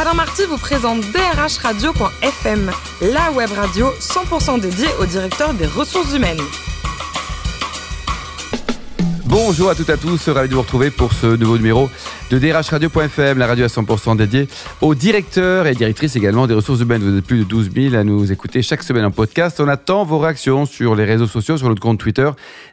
Alain Marty vous présente drhradio.fm, la web radio 100% dédiée au directeur des ressources humaines. Bonjour à toutes et à tous, ravi de vous retrouver pour ce nouveau numéro de drhradio.fm, la radio à 100% dédiée aux directeurs et directrices également des ressources humaines. Vous êtes plus de 12 000 à nous écouter chaque semaine en podcast. On attend vos réactions sur les réseaux sociaux, sur notre compte Twitter,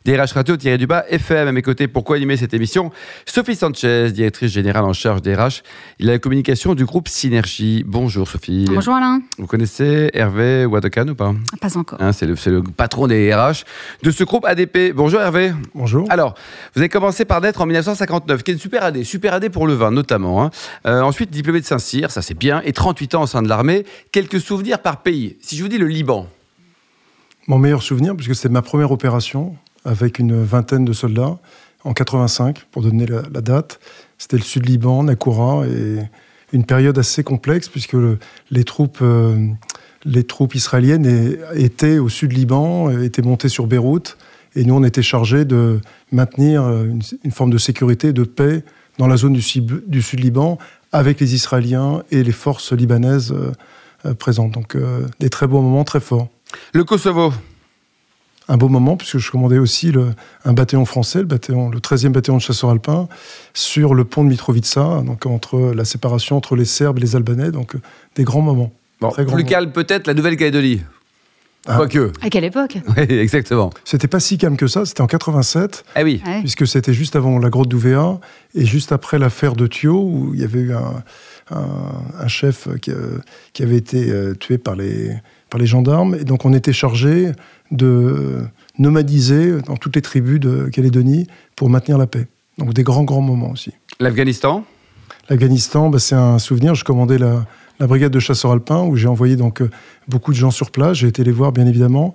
drhradio-du-bas FM. À mes côtés, pourquoi animer cette émission Sophie Sanchez, directrice générale en charge des RH, il a la communication du groupe Synergie. Bonjour Sophie. Bonjour Alain. Vous connaissez Hervé Wadokan ou pas? Pas encore. Hein, c'est, le, c'est le patron des RH de ce groupe ADP. Bonjour Hervé. Bonjour. Alors, vous avez commencé par naître en 1959, qui est une super année, super année pour le vin notamment. hein. Euh, ensuite, diplômé de Saint-Cyr, ça c'est bien, et 38 ans au sein de l'armée. Quelques souvenirs par pays. Si je vous dis le Liban, Mon meilleur souvenir, puisque c'est ma première opération avec une vingtaine de soldats en 85, pour donner la, date. C'était le sud Liban, Nakoura, et une période assez complexe, puisque le- les, troupes, euh, les troupes israéliennes étaient au sud Liban, étaient montées sur Beyrouth, et nous, on était chargés de maintenir euh, une, une forme de sécurité, de paix dans la zone du, du sud Liban, avec les Israéliens et les forces libanaises euh, euh, présentes. Donc, euh, des très beaux moments, très forts le Kosovo, un beau moment, puisque je commandais aussi le- un bataillon français, le, bataillon, le 13e bataillon de chasseurs alpins, sur le pont de Mitrovica, donc entre la séparation entre les Serbes et les Albanais, donc des grands moments. bon, plus calme peut-être la Nouvelle-Calédonie. Ah. Quoique. À quelle époque Oui, exactement. C'était pas si calme que ça, c'était en 87, Ah oui. Ouais. puisque c'était juste avant la grotte d'Ouvéa, et juste après l'affaire de Thio, où il y avait eu un, un- un chef qui, euh, qui avait été euh, tué par les, par les gendarmes, et donc on était chargé de nomadiser dans toutes les tribus de Calédonie pour maintenir la paix. Donc des grands, grands moments aussi. L'Afghanistan, L'Afghanistan, bah, c'est un souvenir. Je commandais la, la brigade de chasseurs alpins où j'ai envoyé donc euh, beaucoup de gens sur place. J'ai été les voir, bien évidemment.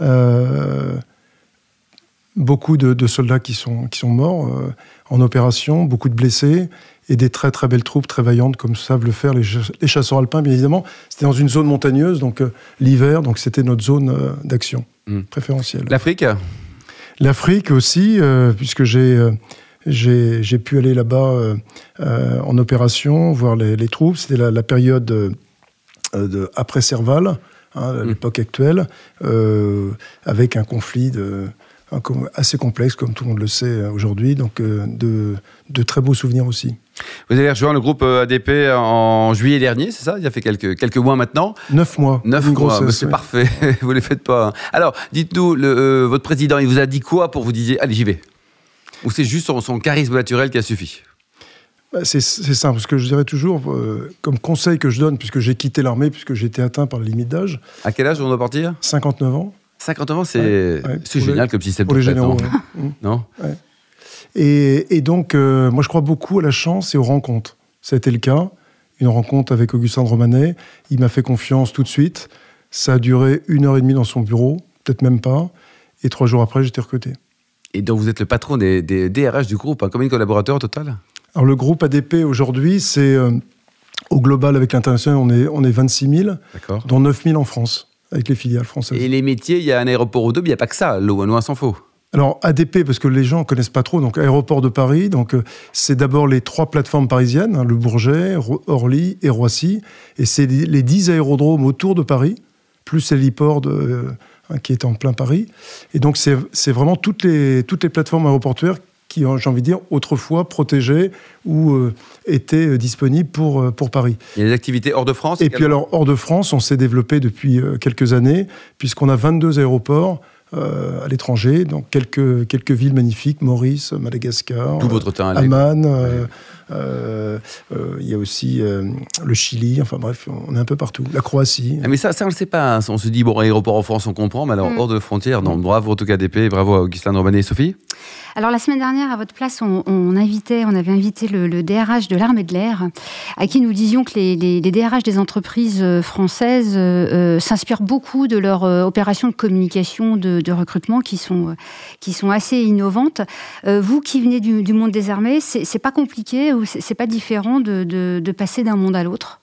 Euh, beaucoup de, de soldats qui sont, qui sont morts euh, en opération, beaucoup de blessés et des très très belles troupes très vaillantes comme savent le faire les, ch- les chasseurs alpins, bien évidemment. C'était dans une zone montagneuse, donc euh, l'hiver, donc c'était notre zone euh, d'action Mm. préférentielle. l'Afrique, L'Afrique aussi, puisque j'ai j'ai j'ai pu aller là-bas euh, euh, en opération, voir les, les troupes. C'était la, la période euh, de, après Serval, hein, à l'époque actuelle, avec un conflit de, assez complexe, comme tout le monde le sait aujourd'hui. Donc, euh, de, de très beaux souvenirs aussi. vous avez rejoint le groupe ADP en juillet dernier, c'est ça? Il y a fait quelques, quelques mois maintenant. Neuf mois. Neuf mois, c'est ouais. parfait, vous ne les faites pas. hein. Alors, dites-nous, euh, votre président, il vous a dit quoi pour vous dire, allez, j'y vais Ou c'est juste son, son charisme naturel qui a suffi Bah, C'est simple, parce que je dirais toujours, euh, comme conseil que je donne, puisque j'ai quitté l'armée, puisque j'ai été atteint par la limite d'âge, À quel âge on doit partir 59 ans. 50 ans, c'est Ouais, ouais, génial les- comme système Pour de les généraux. non ouais. Mm. Non Et, et donc, euh, moi, je crois beaucoup à la chance et aux rencontres. Ça a été le cas. Une rencontre avec Augustin de Romanet. Il m'a fait confiance tout de suite. Ça a duré une heure et demie dans son bureau, peut-être même pas. Et trois jours après, j'étais recruté. Et donc vous êtes le patron des, des DRH du groupe, hein, combien de collaborateurs au total? Alors, le groupe ADP aujourd'hui, c'est euh, au global avec l'international, on est, on est 26 000, D'accord. dont 9 000 en France, avec les filiales françaises. Et les métiers, il y a un aéroport ou deux, mais il n'y a pas que ça, loin, loin s'en faut. Alors ADP, parce que les gens connaissent pas trop, donc aéroport de Paris, donc euh, c'est d'abord les trois plateformes parisiennes, hein, le Bourget, Orly et Roissy, et c'est les les 10 aérodromes autour de Paris, plus l'héliport de, euh, hein, qui est en plein Paris. Et donc c'est vraiment toutes les, toutes les plateformes aéroportuaires qui, j'ai envie de dire, autrefois protégées ou euh, étaient euh, disponibles pour, euh, pour Paris. Il y a des activités hors de France Et puis alors, hors de France, on s'est développé depuis quelques années, puisqu'on a 22 aéroports à l'étranger, donc quelques, quelques villes magnifiques, Maurice, Madagascar, Tout votre temps euh. Amman, euh, euh, euh, il y a aussi euh, le Chili, enfin bref, on est un peu partout. La Croatie. Ah, mais ça, ça, on ne le sait pas. hein. On se dit, bon, aéroport en France, on comprend, mais alors Mm. hors de frontières, non. Bravo, en tout cas, DP, bravo à Augustin Romanet et Sophie. Alors la semaine dernière, à votre place, on, invitait, on avait invité le, DRH de l'armée de l'air, à qui nous disions que les, DRH des entreprises euh, françaises euh, euh, s'inspirent beaucoup de leurs opérations de communication, de, recrutement, qui sont qui sont assez innovantes. Vous qui venez du, monde des armées, c'est pas compliqué ou c'est pas différent de, de- passer d'un monde à l'autre?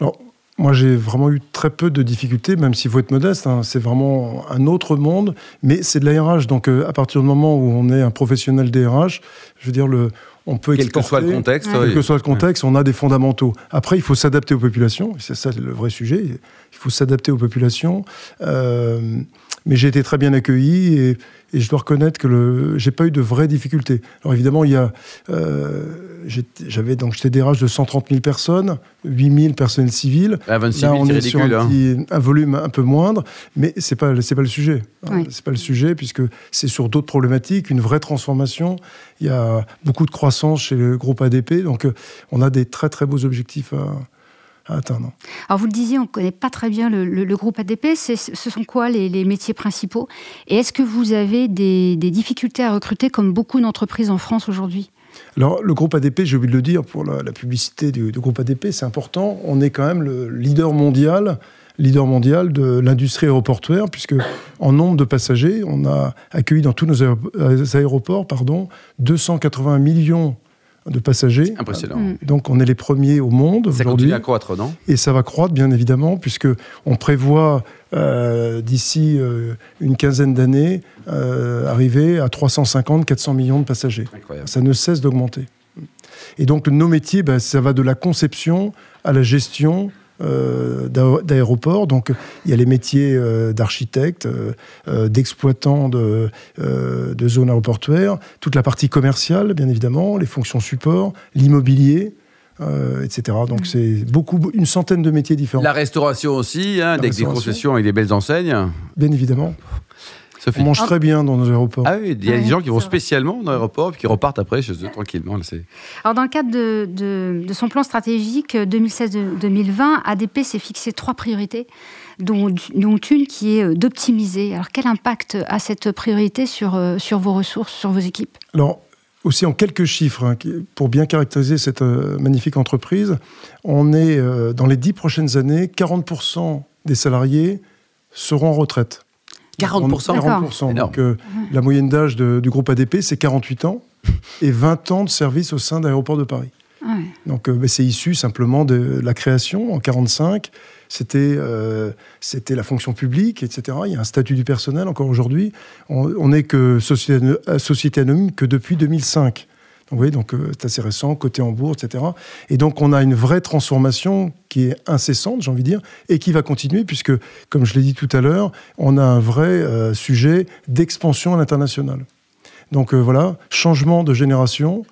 Alors, moi, j'ai vraiment eu très peu de difficultés, même s'il faut être modeste. hein. c'est vraiment un autre monde, mais c'est de la RH. Donc, euh, à partir du moment où on est un professionnel DRH, je veux dire, le, on peut Quel que soit le contexte. Quel que soit le contexte, on a des fondamentaux. Après, il faut s'adapter aux populations. C'est ça le vrai sujet. Il faut s'adapter aux populations. Euh, mais j'ai été très bien accueilli et, et je dois reconnaître que le, j'ai pas eu de vraies difficultés. Alors évidemment, il y a, euh, j'avais donc j'étais DRH de 130 000 personnes, 8 000 personnels civils. À 26 000, Là, on est sur ridicule. un, hein. petit- un volume un peu moindre, mais c'est pas c'est pas le sujet. Oui. C'est pas le sujet puisque c'est sur d'autres problématiques, une vraie transformation. Il y a beaucoup de croissance chez le groupe ADP, donc euh, on a des très très beaux objectifs à, Alors vous le disiez, on ne connaît pas très bien le, le- le groupe ADP. Ce sont quoi les, les métiers principaux? Et est-ce que vous avez des, des difficultés à recruter comme beaucoup d'entreprises en France aujourd'hui? Alors, le groupe ADP, j'ai oublié de le dire pour la, la publicité du, du groupe ADP, c'est important. On est quand même le leader mondial, leader mondial de l'industrie aéroportuaire, puisque en nombre de passagers, on a accueilli dans tous nos aéro- aéroports, pardon, 280 millions de passagers. Impressionnant. Mm. Donc, on est les premiers au monde Ça aujourd'hui. continue à croître, non? Et ça va croître, bien évidemment, puisque on prévoit euh, d'ici euh, une quinzaine d'années euh, arriver à 350-400 millions de passagers. Incroyable. Ça ne cesse d'augmenter. Et donc nos métiers, ben, ça va de la conception à la gestion euh, d'aé- d'aéroports. Donc il y a les métiers euh, d'architecte, euh, euh, d'exploitant de, euh, de zones aéroportuaires, toute la partie commerciale, bien évidemment, les fonctions support, l'immobilier. euh, etc. Donc c'est beaucoup, une centaine de métiers différents, La restauration aussi, hein, avec des concessions avec des belles enseignes. bien évidemment. Sophie. On mange très bien dans nos aéroports. Ah oui, il y a des gens qui vont vrai. spécialement dans l'aéroport puis qui repartent après chez eux tranquillement. là, Alors dans le cadre de, de- de son plan stratégique euh, 2016-2020, ADP s'est fixé trois priorités, dont, dont une qui est euh, d'optimiser. Alors quel impact a cette priorité sur, euh, sur vos ressources, sur vos équipes? Alors, aussi en quelques chiffres, hein, pour bien caractériser cette euh, magnifique entreprise, on est euh, dans les dix prochaines années, 40% des salariés seront en retraite. 40% D'accord. 40%. Énorme. Donc, euh, la moyenne d'âge du groupe ADP, c'est 48 ans et 20 ans de service au sein d'aéroports de Paris. Ouais. Donc, euh, c'est issu simplement de la création en 45. C'était euh, c'était la fonction publique, etc. Il y a un statut du personnel encore aujourd'hui. On n'est que société, société anonyme que depuis 2005. Donc, vous voyez, donc euh, c'est assez récent, côté en bourse, etc. Et donc, on a une vraie transformation qui est incessante, j'ai envie de dire, et qui va continuer, puisque, comme je l'ai dit tout à l'heure, on a un vrai euh, sujet d'expansion à l'international. Donc euh, voilà, changement de génération,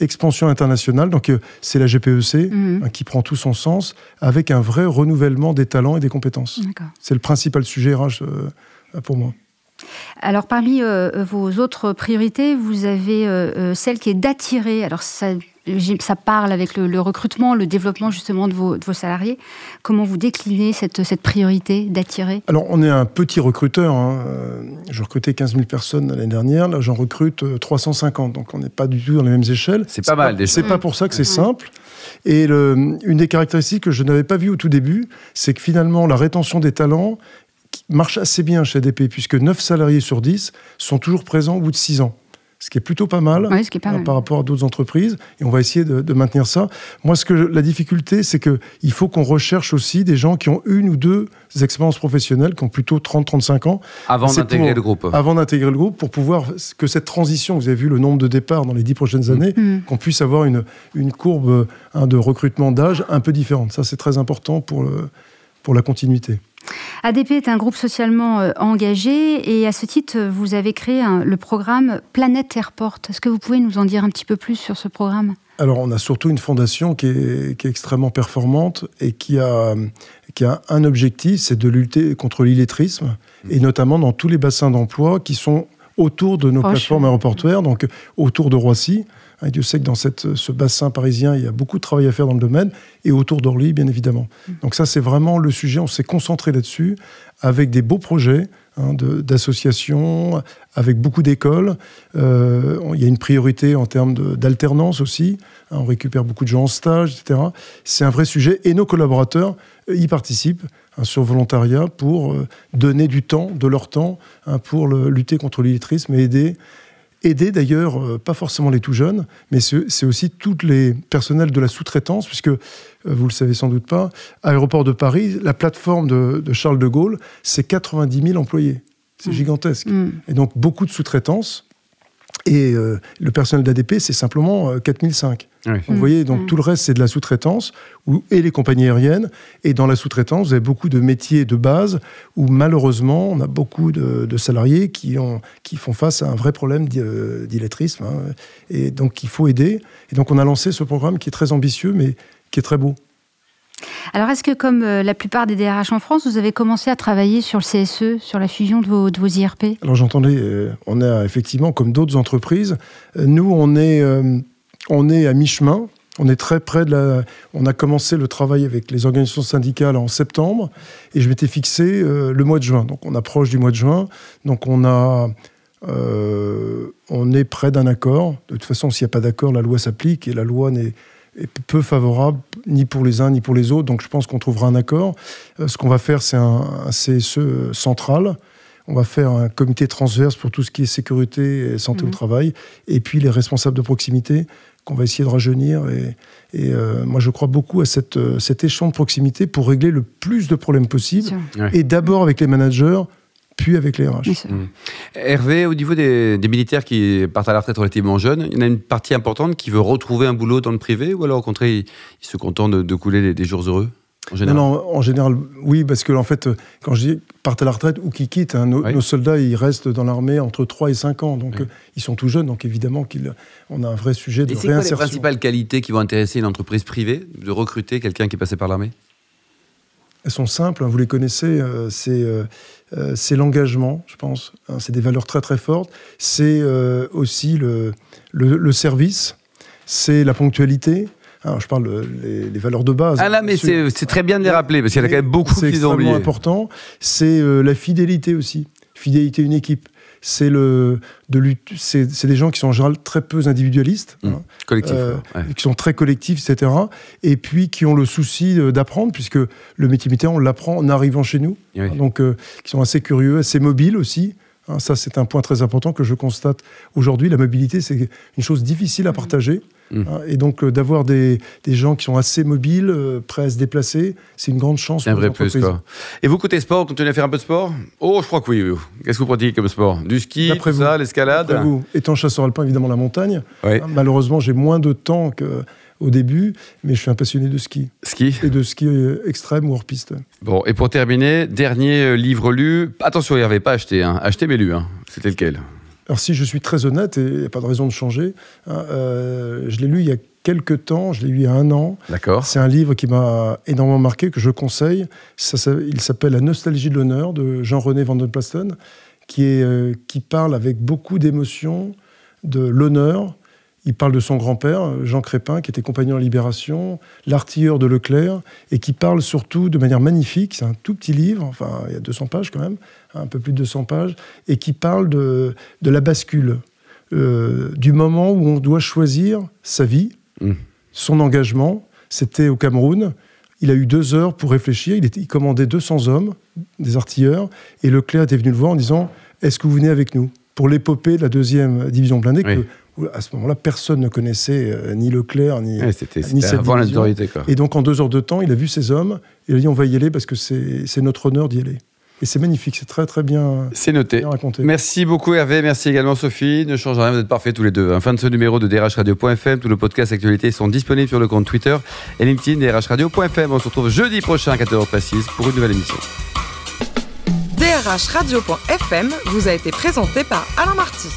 expansion internationale. Donc euh, c'est la GPEC Mhm. hein, qui prend tout son sens avec un vrai renouvellement des talents et des compétences. C'est le principal sujet RH euh, pour moi. Alors parmi euh, vos autres priorités, vous avez euh, euh, celle qui est d'attirer. Alors ça, parle avec le, le recrutement, le développement justement de vos, de vos salariés. Comment vous déclinez cette, cette priorité d'attirer? Alors on est un petit recruteur. Hein. Euh, Je recrutais 15 000 personnes l'année dernière. Là j'en recrute euh, 350. Donc on n'est pas du tout dans les mêmes échelles. C'est pas mal, déjà. C'est pas pour ça que c'est simple. Et le- une des caractéristiques que je n'avais pas vues au tout début, c'est que finalement la rétention des talents marche assez bien chez ADP, puisque 9 salariés sur 10 sont toujours présents au bout de 6 ans. Ce qui est plutôt pas mal, Oui, ce qui est pas hein, mal. par rapport à d'autres entreprises. Et on va essayer de, de maintenir ça. Moi, ce que je- la difficulté, c'est qu'il faut qu'on recherche aussi des gens qui ont une ou deux expériences professionnelles, qui ont plutôt 30-35 ans, Avant d'intégrer le groupe. avant d'intégrer le groupe, pour pouvoir que cette transition, vous avez vu le nombre de départs dans les 10 prochaines années, Mm. qu'on puisse avoir une, une courbe hein, de recrutement d'âge un peu différente. Ça, c'est très important pour, le, pour la continuité. ADP est un groupe socialement euh, engagé et à ce titre, vous avez créé un- le programme Planète Airport. Est-ce que vous pouvez nous en dire un petit peu plus sur ce programme? Alors, on a surtout une fondation qui est, qui est extrêmement performante et qui a, qui a un objectif, c'est de lutter contre l'illettrisme, et notamment dans tous les bassins d'emploi qui sont autour de nos Proche. plateformes aéroportuaires, donc autour de Roissy. Et Dieu sait que dans cette, ce bassin parisien, il y a beaucoup de travail à faire dans le domaine, et autour d'Orly, bien évidemment. Donc ça, c'est vraiment le sujet, on s'est concentré là-dessus, avec des beaux projets hein, d'associations, avec beaucoup d'écoles. Euh, il y a une priorité en termes d'alternance aussi. Hein, on récupère beaucoup de gens en stage, etc. C'est un vrai sujet, et nos collaborateurs euh, y participent hein, sur volontariat pour euh, donner du temps, de leur temps, pour lutter contre l'illettrisme et aider aider d'ailleurs, euh, pas forcément les tout jeunes, mais c'est aussi tous les personnels de la sous-traitance, puisque, euh, vous le savez sans doute pas, Aéroport de Paris, la plateforme de, de Charles de Gaulle, c'est 90 000 employés. C'est Mm. gigantesque. Mm. Et donc beaucoup de sous-traitance. Et euh, le personnel d'ADP, c'est simplement 4005. Oui. Vous voyez, donc Mm. tout le reste, c'est de la sous-traitance ou- et les compagnies aériennes. Et dans la sous-traitance, vous avez beaucoup de métiers de base où malheureusement, on a beaucoup de, de salariés qui, ont, qui font face à un vrai problème euh, d'illettrisme. hein. et donc, il faut aider. Et donc, on a lancé ce programme qui est très ambitieux, mais qui est très beau. Alors, est-ce que, comme euh, la plupart des DRH en France, vous avez commencé à travailler sur le CSE, sur la fusion de vos, vos IRP Alors j'entendais, euh, on a effectivement, comme d'autres entreprises, euh, nous, on est, on est à mi-chemin. On est très près de la. On a commencé le travail avec les organisations syndicales en septembre et je m'étais fixé le mois de juin. Donc on approche du mois de juin. Donc on a. on est près d'un accord. De toute façon, s'il n'y a pas d'accord, la loi s'applique et la loi n'est est peu favorable ni pour les uns ni pour les autres. Donc je pense qu'on trouvera un accord. Euh, ce qu'on va faire, c'est un, un CSE central. On va faire un comité transverse pour tout ce qui est sécurité et santé Mhm. au travail. Et puis les responsables de proximité qu'on va essayer de rajeunir. Et, et, euh, moi, je crois beaucoup à cette, euh, cet échelon de proximité pour régler le plus de problèmes possible. Et d'abord avec les managers, puis avec les RH. Sûr. Hervé, au niveau des, des militaires qui partent à la retraite relativement jeunes, il y en a une partie importante qui veut retrouver un boulot dans le privé ou alors au contraire, ils, ils se contentent de, de couler des, des jours heureux en Non, général? Non, en général, oui, parce que en fait, quand je dis partent à la retraite ou qui quittent, hein, nos, Oui. nos soldats, ils restent dans l'armée entre 3 et 5 ans. Donc, Oui. euh, ils sont tout jeunes, donc évidemment qu'on a un vrai sujet de Et c'est quoi les principales qualités qui vont intéresser une entreprise privée de recruter quelqu'un qui est passé par l'armée? Elles sont simples, hein, vous les connaissez, euh, c'est euh, euh, c'est l'engagement, je pense. hein, c'est des valeurs très très fortes. C'est euh, aussi le, le, le service, c'est la ponctualité. Alors, je parle les, les valeurs de base. Ah là, mais c'est c'est très bien de les rappeler parce qu'il y en a quand même beaucoup C'est qui ont extrêmement oubliés. important. C'est euh, la fidélité aussi. Fidélité à une équipe. C'est le de c'est des gens qui sont en général très peu individualistes, Mmh. hein, Collectif. Euh, ouais. qui sont très collectifs, etc. Et puis qui ont le souci d'apprendre, puisque le métier militaire, on l'apprend en arrivant chez nous. Donc, euh, qui sont assez curieux, assez mobiles aussi. Hein, ça, c'est un point très important que je constate aujourd'hui. La mobilité, c'est une chose difficile à partager. Mhm. Hein, et donc, euh, d'avoir des, des gens qui sont assez mobiles, euh, prêts à se déplacer, c'est une grande chance C'est un pour vrai plus, quoi. Et vous, côté sport, continuez à faire un peu de sport? Oh, je crois que oui. Qu'est-ce que vous pratiquez comme sport? Du ski, tout vous. ça, l'escalade? Après vous, étant chasseur alpin, évidemment, la montagne. Oui. Hein, malheureusement, j'ai moins de temps qu'au début, mais je suis un passionné de ski. Ski Et de ski euh, extrême ou hors piste. Bon, et pour terminer, dernier euh, livre lu. Attention, Hervé, pas acheté. Hein. Acheté, mais lu. Hein. C'était lequel? Alors si je suis très honnête, et il n'y a pas de raison de changer, hein, euh, je l'ai lu il y a quelques temps, je l'ai lu il y a un an. D'accord. C'est un livre qui m'a énormément marqué, que je conseille. Ça, ça- il s'appelle La nostalgie de l'honneur de Jean-René Van den Plasten, qui, est, euh, qui parle avec beaucoup d'émotion de l'honneur. Il parle de son grand-père, Jean Crépin, qui était compagnon en libération, l'artilleur de Leclerc, et qui parle surtout de manière magnifique. C'est un tout petit livre, enfin, il y a 200 pages quand même, un peu plus de 200 pages, et qui parle de, de la bascule, euh, du moment où on doit choisir sa vie, Mm. son engagement. C'était au Cameroun. Il a eu deux heures pour réfléchir. Il, était, il commandait 200 hommes, des artilleurs, et Leclerc était venu le voir en disant Est-ce que vous venez avec nous? Pour l'épopée de la deuxième division blindée Oui. que, où, à ce moment-là, personne ne connaissait euh, ni Leclerc ni. Ouais, C'était ni cette avant division. l'autorité. quoi. Et donc, en deux heures de temps, il a vu ces hommes. Il a dit On va y aller parce que c'est c'est notre honneur d'y aller. Et c'est magnifique, c'est très très bien, C'est noté. bien raconté. Merci beaucoup Hervé, merci également Sophie. Ne change rien, vous êtes parfaits tous les deux. Fin de ce numéro de DRHradio.fm. Tous nos podcasts actualités sont disponibles sur le compte Twitter et LinkedIn DRHradio.fm. On se retrouve jeudi prochain à 14h précise pour une nouvelle émission. DRH Radio.fm vous a été présenté par Alain Marty.